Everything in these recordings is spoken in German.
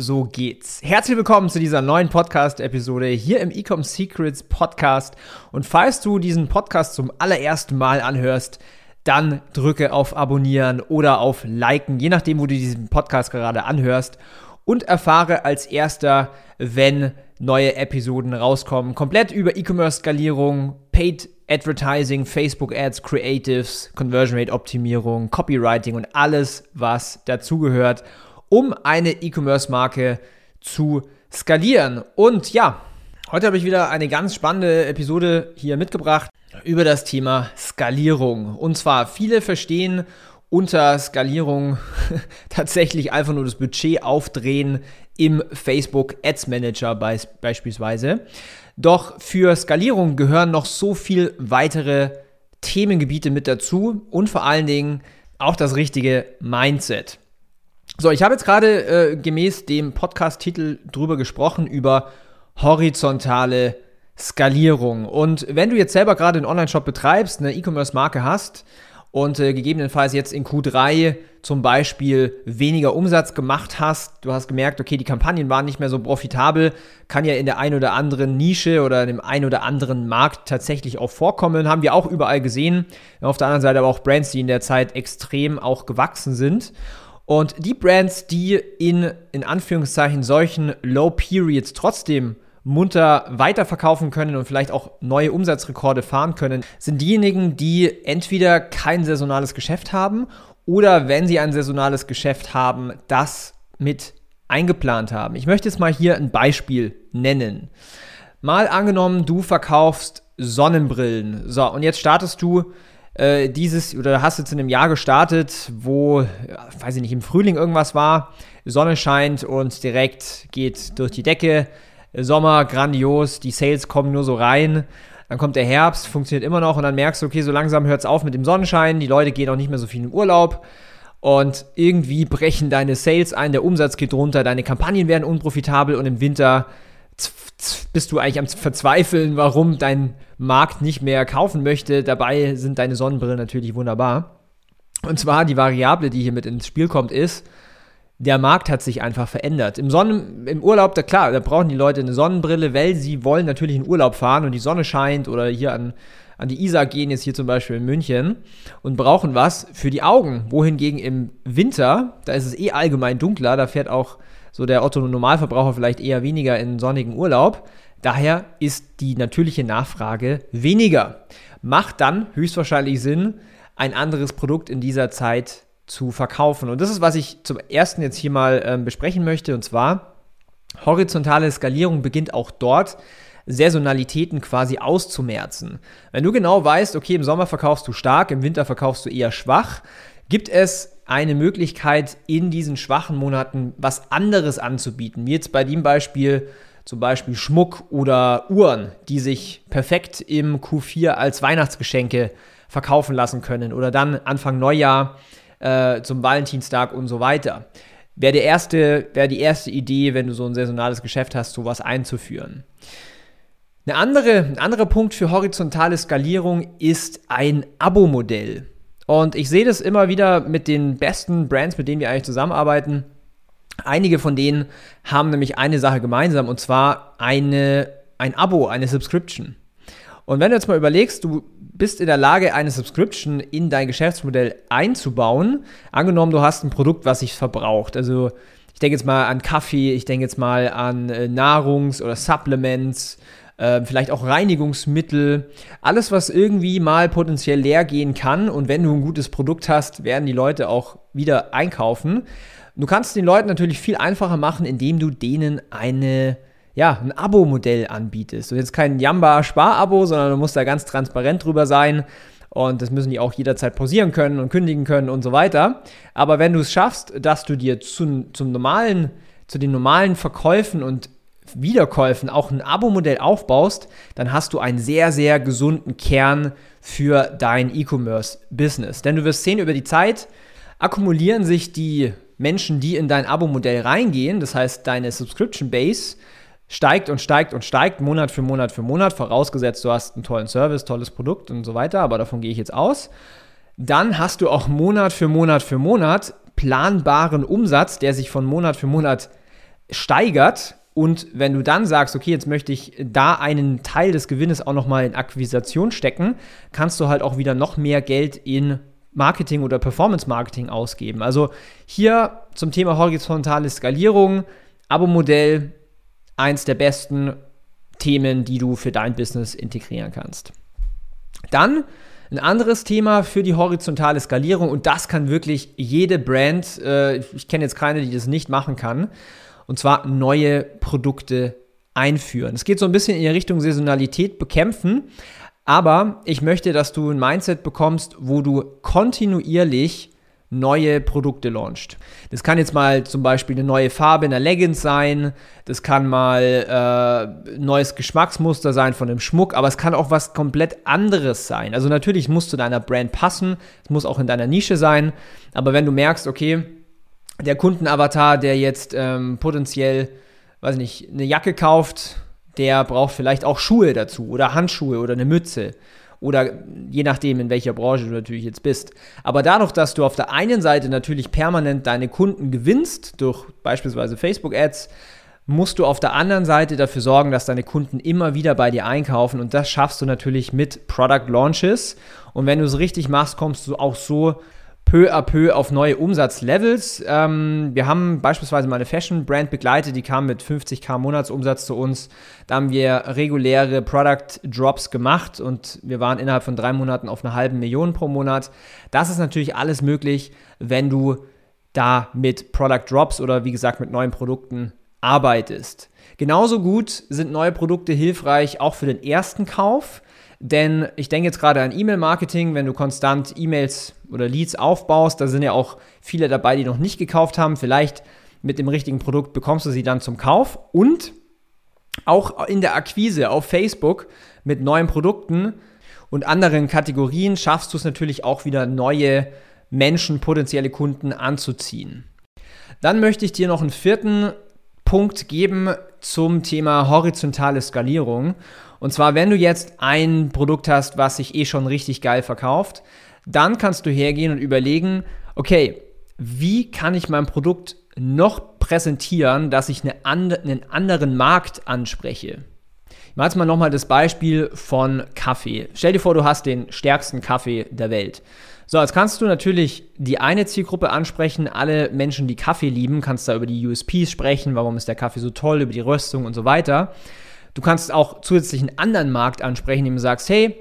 so geht's. Herzlich willkommen zu dieser neuen Podcast-Episode hier im Ecom Secrets Podcast. Und falls du diesen Podcast zum allerersten Mal anhörst, dann drücke auf Abonnieren oder auf Liken, je nachdem, wo du diesen Podcast gerade anhörst. Und erfahre als erster, wenn neue Episoden rauskommen. Komplett über E-Commerce-Skalierung, Paid Advertising, Facebook Ads, Creatives, Conversion Rate Optimierung, Copywriting und alles, was dazugehört um eine E-Commerce-Marke zu skalieren. Und ja, heute habe ich wieder eine ganz spannende Episode hier mitgebracht über das Thema Skalierung. Und zwar viele verstehen unter Skalierung tatsächlich einfach nur das Budget aufdrehen im Facebook Ads Manager beispielsweise. Doch für Skalierung gehören noch so viel weitere Themengebiete mit dazu und vor allen Dingen auch das richtige Mindset. So, ich habe jetzt gerade äh, gemäß dem Podcast-Titel drüber gesprochen, über horizontale Skalierung. Und wenn du jetzt selber gerade einen Online-Shop betreibst, eine E-Commerce-Marke hast und äh, gegebenenfalls jetzt in Q3 zum Beispiel weniger Umsatz gemacht hast, du hast gemerkt, okay, die Kampagnen waren nicht mehr so profitabel, kann ja in der einen oder anderen Nische oder in dem einen oder anderen Markt tatsächlich auch vorkommen, haben wir auch überall gesehen. Auf der anderen Seite aber auch Brands, die in der Zeit extrem auch gewachsen sind. Und die Brands, die in, in Anführungszeichen solchen Low Periods trotzdem munter weiterverkaufen können und vielleicht auch neue Umsatzrekorde fahren können, sind diejenigen, die entweder kein saisonales Geschäft haben oder wenn sie ein saisonales Geschäft haben, das mit eingeplant haben. Ich möchte jetzt mal hier ein Beispiel nennen. Mal angenommen, du verkaufst Sonnenbrillen. So, und jetzt startest du äh, dieses oder hast jetzt in einem Jahr gestartet, wo, weiß ich nicht, im Frühling irgendwas war, Sonne scheint und direkt geht durch die Decke, Sommer grandios, die Sales kommen nur so rein. Dann kommt der Herbst, funktioniert immer noch und dann merkst du, okay, so langsam hört es auf mit dem Sonnenschein, die Leute gehen auch nicht mehr so viel in Urlaub und irgendwie brechen deine Sales ein, der Umsatz geht runter, deine Kampagnen werden unprofitabel und im Winter bist du eigentlich am Verzweifeln, warum dein Markt nicht mehr kaufen möchte. Dabei sind deine Sonnenbrillen natürlich wunderbar. Und zwar die Variable, die hier mit ins Spiel kommt, ist, der Markt hat sich einfach verändert. Im, Sonnen, im Urlaub, da klar, da brauchen die Leute eine Sonnenbrille, weil sie wollen natürlich in Urlaub fahren und die Sonne scheint oder hier an, an die Isar gehen, jetzt hier zum Beispiel in München und brauchen was für die Augen. Wohingegen im Winter, da ist es eh allgemein dunkler, da fährt auch so der Otto-Normalverbraucher vielleicht eher weniger in sonnigen Urlaub. Daher ist die natürliche Nachfrage weniger. Macht dann höchstwahrscheinlich Sinn, ein anderes Produkt in dieser Zeit zu verkaufen. Und das ist, was ich zum ersten jetzt hier mal ähm, besprechen möchte. Und zwar, horizontale Skalierung beginnt auch dort, Saisonalitäten quasi auszumerzen. Wenn du genau weißt, okay, im Sommer verkaufst du stark, im Winter verkaufst du eher schwach, gibt es eine Möglichkeit, in diesen schwachen Monaten was anderes anzubieten. Wie jetzt bei dem Beispiel zum Beispiel Schmuck oder Uhren, die sich perfekt im Q4 als Weihnachtsgeschenke verkaufen lassen können oder dann Anfang Neujahr äh, zum Valentinstag und so weiter. Wäre wäre die erste Idee, wenn du so ein saisonales Geschäft hast, sowas einzuführen. Eine andere, ein anderer Punkt für horizontale Skalierung ist ein Abo-Modell. Und ich sehe das immer wieder mit den besten Brands, mit denen wir eigentlich zusammenarbeiten. Einige von denen haben nämlich eine Sache gemeinsam und zwar eine, ein Abo, eine Subscription. Und wenn du jetzt mal überlegst, du bist in der Lage, eine Subscription in dein Geschäftsmodell einzubauen, angenommen, du hast ein Produkt, was sich verbraucht. Also ich denke jetzt mal an Kaffee, ich denke jetzt mal an äh, Nahrungs- oder Supplements, äh, vielleicht auch Reinigungsmittel, alles, was irgendwie mal potenziell leer gehen kann. Und wenn du ein gutes Produkt hast, werden die Leute auch wieder einkaufen. Du kannst den Leuten natürlich viel einfacher machen, indem du denen eine ja, ein Abo-Modell anbietest. Und jetzt kein Jamba-Spar-Abo, sondern du musst da ganz transparent drüber sein. Und das müssen die auch jederzeit pausieren können und kündigen können und so weiter. Aber wenn du es schaffst, dass du dir zu, zum normalen, zu den normalen Verkäufen und Wiederkäufen auch ein Abo-Modell aufbaust, dann hast du einen sehr, sehr gesunden Kern für dein E-Commerce-Business. Denn du wirst sehen, über die Zeit akkumulieren sich die Menschen, die in dein Abo-Modell reingehen, das heißt deine Subscription Base, steigt und steigt und steigt, Monat für Monat für Monat, vorausgesetzt du hast einen tollen Service, tolles Produkt und so weiter, aber davon gehe ich jetzt aus. Dann hast du auch Monat für Monat für Monat planbaren Umsatz, der sich von Monat für Monat steigert. Und wenn du dann sagst, okay, jetzt möchte ich da einen Teil des Gewinnes auch nochmal in Akquisition stecken, kannst du halt auch wieder noch mehr Geld in Marketing oder Performance Marketing ausgeben. Also hier zum Thema horizontale Skalierung, Abo-Modell, eins der besten Themen, die du für dein Business integrieren kannst. Dann ein anderes Thema für die horizontale Skalierung und das kann wirklich jede Brand, äh, ich kenne jetzt keine, die das nicht machen kann, und zwar neue Produkte einführen. Es geht so ein bisschen in die Richtung Saisonalität bekämpfen, aber ich möchte, dass du ein Mindset bekommst, wo du kontinuierlich neue Produkte launcht. Das kann jetzt mal zum Beispiel eine neue Farbe in der Leggings sein, das kann mal äh, neues Geschmacksmuster sein von dem Schmuck, aber es kann auch was komplett anderes sein. Also natürlich musst du deiner Brand passen, es muss auch in deiner Nische sein, aber wenn du merkst, okay, der Kundenavatar, der jetzt ähm, potenziell, weiß nicht, eine Jacke kauft, der braucht vielleicht auch Schuhe dazu oder Handschuhe oder eine Mütze oder je nachdem, in welcher Branche du natürlich jetzt bist. Aber dadurch, dass du auf der einen Seite natürlich permanent deine Kunden gewinnst, durch beispielsweise Facebook-Ads, musst du auf der anderen Seite dafür sorgen, dass deine Kunden immer wieder bei dir einkaufen und das schaffst du natürlich mit Product Launches. Und wenn du es richtig machst, kommst du auch so peu à peu auf neue Umsatzlevels. Ähm, wir haben beispielsweise mal eine Fashion-Brand begleitet, die kam mit 50k Monatsumsatz zu uns. Da haben wir reguläre Product Drops gemacht und wir waren innerhalb von drei Monaten auf einer halben Million pro Monat. Das ist natürlich alles möglich, wenn du da mit Product Drops oder wie gesagt mit neuen Produkten arbeitest. Genauso gut sind neue Produkte hilfreich auch für den ersten Kauf. Denn ich denke jetzt gerade an E-Mail-Marketing, wenn du konstant E-Mails oder Leads aufbaust, da sind ja auch viele dabei, die noch nicht gekauft haben. Vielleicht mit dem richtigen Produkt bekommst du sie dann zum Kauf. Und auch in der Akquise auf Facebook mit neuen Produkten und anderen Kategorien schaffst du es natürlich auch wieder neue Menschen, potenzielle Kunden anzuziehen. Dann möchte ich dir noch einen vierten Punkt geben zum Thema horizontale Skalierung. Und zwar, wenn du jetzt ein Produkt hast, was sich eh schon richtig geil verkauft, dann kannst du hergehen und überlegen, okay, wie kann ich mein Produkt noch präsentieren, dass ich eine and einen anderen Markt anspreche? Ich mache jetzt mal nochmal das Beispiel von Kaffee. Stell dir vor, du hast den stärksten Kaffee der Welt. So, jetzt kannst du natürlich die eine Zielgruppe ansprechen, alle Menschen, die Kaffee lieben, kannst da über die USPs sprechen, warum ist der Kaffee so toll, über die Röstung und so weiter. Du kannst auch zusätzlich einen anderen Markt ansprechen, indem du sagst, hey,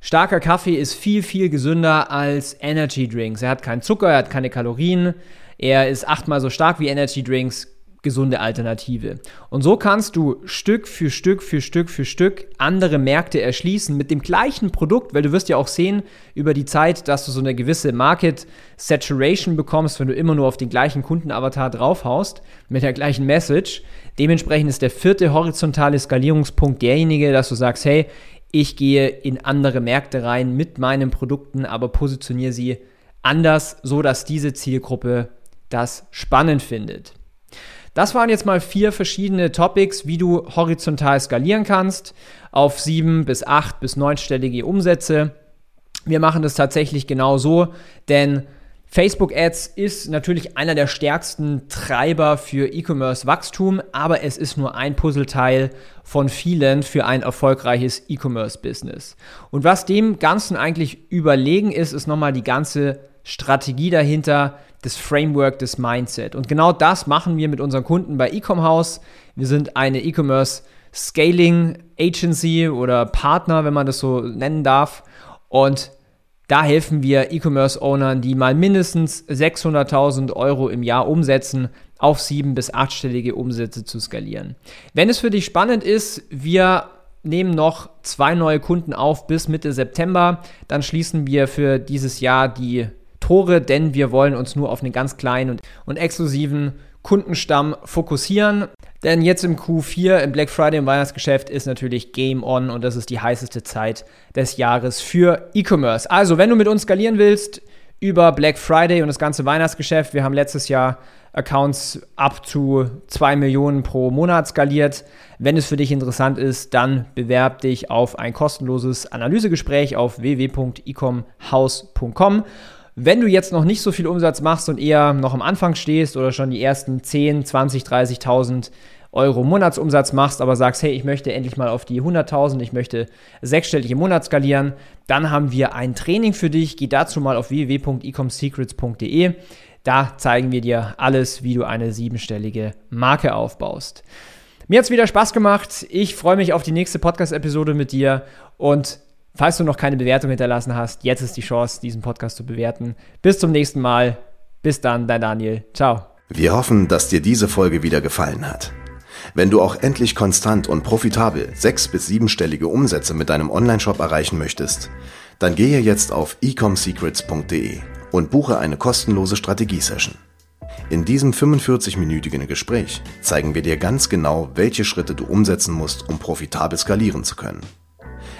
starker Kaffee ist viel, viel gesünder als Energy Drinks. Er hat keinen Zucker, er hat keine Kalorien, er ist achtmal so stark wie Energy Drinks, gesunde Alternative. Und so kannst du Stück für Stück für Stück für Stück andere Märkte erschließen mit dem gleichen Produkt, weil du wirst ja auch sehen über die Zeit, dass du so eine gewisse Market Saturation bekommst, wenn du immer nur auf den gleichen Kundenavatar draufhaust mit der gleichen Message. Dementsprechend ist der vierte horizontale Skalierungspunkt derjenige, dass du sagst, hey, ich gehe in andere Märkte rein mit meinen Produkten, aber positioniere sie anders, so dass diese Zielgruppe das spannend findet. Das waren jetzt mal vier verschiedene Topics, wie du horizontal skalieren kannst auf sieben bis acht bis neunstellige Umsätze. Wir machen das tatsächlich genau so, denn Facebook Ads ist natürlich einer der stärksten Treiber für E-Commerce-Wachstum, aber es ist nur ein Puzzleteil von vielen für ein erfolgreiches E-Commerce-Business. Und was dem Ganzen eigentlich überlegen ist, ist nochmal die ganze Strategie dahinter, das Framework, das Mindset. Und genau das machen wir mit unseren Kunden bei Ecom House. Wir sind eine E-Commerce Scaling Agency oder Partner, wenn man das so nennen darf. Und da helfen wir E-Commerce-Ownern, die mal mindestens 600.000 Euro im Jahr umsetzen, auf sieben- bis achtstellige Umsätze zu skalieren. Wenn es für dich spannend ist, wir nehmen noch zwei neue Kunden auf bis Mitte September. Dann schließen wir für dieses Jahr die Tore, denn wir wollen uns nur auf einen ganz kleinen und, und exklusiven Kundenstamm fokussieren. Denn jetzt im Q4, im Black Friday, im Weihnachtsgeschäft ist natürlich Game On und das ist die heißeste Zeit des Jahres für E-Commerce. Also, wenn du mit uns skalieren willst über Black Friday und das ganze Weihnachtsgeschäft, wir haben letztes Jahr Accounts ab zu 2 Millionen pro Monat skaliert. Wenn es für dich interessant ist, dann bewerb dich auf ein kostenloses Analysegespräch auf www.ecomhouse.com. Wenn du jetzt noch nicht so viel Umsatz machst und eher noch am Anfang stehst oder schon die ersten 10, 20, 30.000 Euro Monatsumsatz machst, aber sagst, hey, ich möchte endlich mal auf die 100.000, ich möchte sechsstellig im Monat skalieren, dann haben wir ein Training für dich. Geh dazu mal auf www.ecomsecrets.de. Da zeigen wir dir alles, wie du eine siebenstellige Marke aufbaust. Mir hat es wieder Spaß gemacht. Ich freue mich auf die nächste Podcast-Episode mit dir und Falls du noch keine Bewertung hinterlassen hast, jetzt ist die Chance, diesen Podcast zu bewerten. Bis zum nächsten Mal. Bis dann, dein Daniel. Ciao. Wir hoffen, dass dir diese Folge wieder gefallen hat. Wenn du auch endlich konstant und profitabel sechs- bis siebenstellige Umsätze mit deinem Onlineshop erreichen möchtest, dann gehe jetzt auf ecomsecrets.de und buche eine kostenlose Strategiesession. In diesem 45-minütigen Gespräch zeigen wir dir ganz genau, welche Schritte du umsetzen musst, um profitabel skalieren zu können.